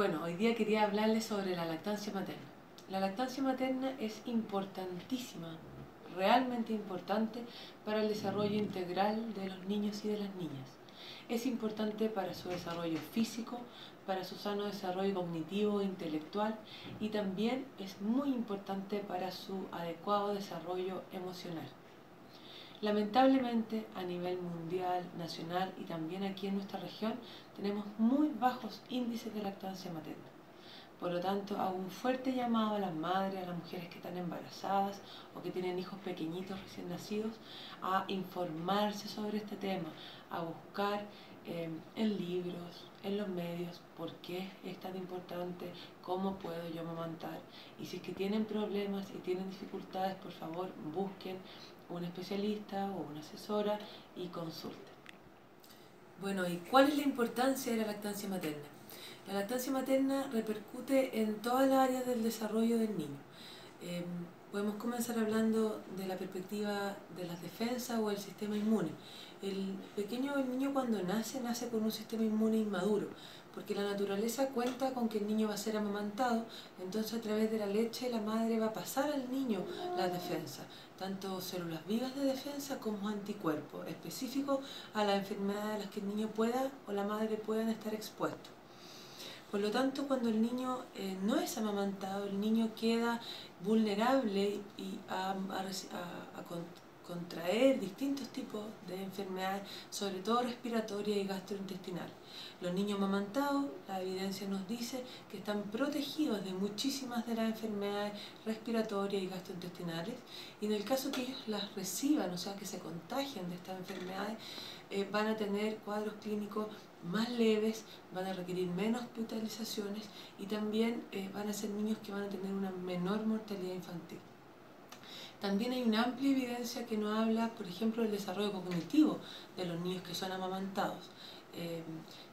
Bueno, hoy día quería hablarles sobre la lactancia materna. La lactancia materna es importantísima, realmente importante para el desarrollo integral de los niños y de las niñas. Es importante para su desarrollo físico, para su sano desarrollo cognitivo e intelectual y también es muy importante para su adecuado desarrollo emocional. Lamentablemente a nivel mundial, nacional y también aquí en nuestra región tenemos muy bajos índices de lactancia materna. Por lo tanto, hago un fuerte llamado a las madres, a las mujeres que están embarazadas o que tienen hijos pequeñitos recién nacidos, a informarse sobre este tema, a buscar em, en libros, en los medios, por qué es tan importante, cómo puedo yo amamantar. Y si es que tienen problemas y tienen dificultades, por favor, busquen un especialista o una asesora y consulten. Bueno, ¿y cuál es la importancia de la lactancia materna? La lactancia materna repercute en todas las áreas del desarrollo del niño. Em, podemos comenzar hablando de la perspectiva de las defensas o el sistema inmune. El pequeño niño cuando nace, nace con un sistema inmune inmaduro, porque la naturaleza cuenta con que el niño va a ser amamantado, entonces a través de la leche la madre va a pasar al niño la defensa, tanto células vivas de defensa como anticuerpos, específicos a las enfermedades a las que el niño pueda o la madre puedan estar expuestos. Por lo tanto, cuando el niño eh, no es amamantado, el niño queda vulnerable y a, contraer distintos tipos de enfermedades, sobre todo respiratorias y gastrointestinales. Los niños amamantados, la evidencia nos dice que están protegidos de muchísimas de las enfermedades respiratorias y gastrointestinales y en el caso que ellos las reciban, o sea, que se contagien de estas enfermedades, eh, van a tener cuadros clínicos más leves, van a requerir menos hospitalizaciones y también eh, van a ser niños que van a tener una menor mortalidad infantil. También hay una amplia evidencia que nos habla, por ejemplo, del desarrollo cognitivo de los niños que son amamantados. Eh,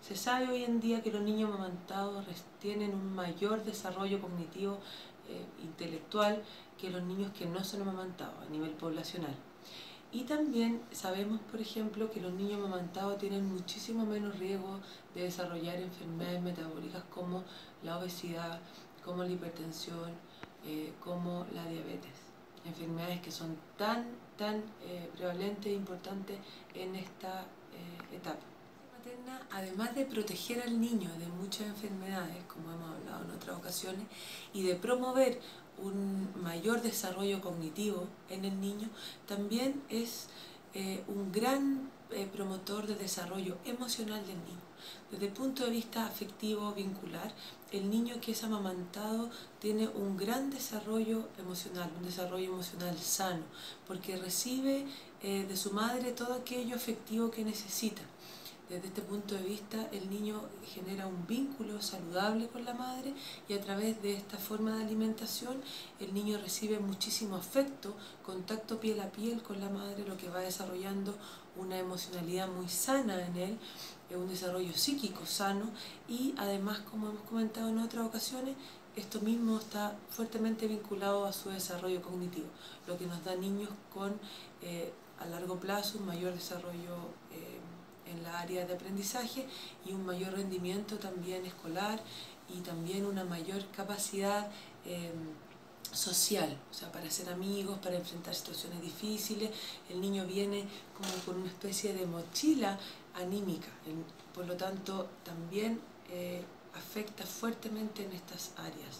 se sabe hoy en día que los niños amamantados tienen un mayor desarrollo cognitivo eh, intelectual que los niños que no son amamantados a nivel poblacional. Y también sabemos, por ejemplo, que los niños amamantados tienen muchísimo menos riesgo de desarrollar enfermedades metabólicas como la obesidad, como la hipertensión, eh, como la diabetes. Enfermedades que son tan, tan eh, prevalentes e importantes en esta eh, etapa. Materna, además de proteger al niño de muchas enfermedades, como hemos hablado en otras ocasiones, y de promover un mayor desarrollo cognitivo en el niño, también es eh, un gran eh, promotor de desarrollo emocional del niño. Desde el punto de vista afectivo, vincular, el niño que es amamantado tiene un gran desarrollo emocional, un desarrollo emocional sano, porque recibe eh, de su madre todo aquello afectivo que necesita. Desde este punto de vista, el niño genera un vínculo saludable con la madre y a través de esta forma de alimentación, el niño recibe muchísimo afecto, contacto piel a piel con la madre, lo que va desarrollando una emocionalidad muy sana en él, un desarrollo psíquico sano y además, como hemos comentado en otras ocasiones, esto mismo está fuertemente vinculado a su desarrollo cognitivo, lo que nos da niños con eh, a largo plazo un mayor desarrollo eh, en la área de aprendizaje y un mayor rendimiento también escolar y también una mayor capacidad social, o sea, para ser amigos, para enfrentar situaciones difíciles. El niño viene como con una especie de mochila anímica, por lo tanto también eh, afecta fuertemente en estas áreas.